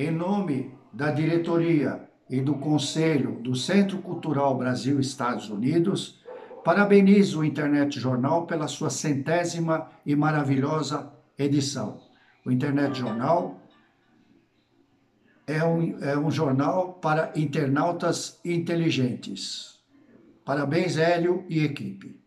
Em nome da diretoria e do Conselho do Centro Cultural Brasil-Estados Unidos, parabenizo o Internet Jornal pela sua centésima e maravilhosa edição. O Internet Jornal é um, é um jornal para internautas inteligentes. Parabéns, Hélio e equipe.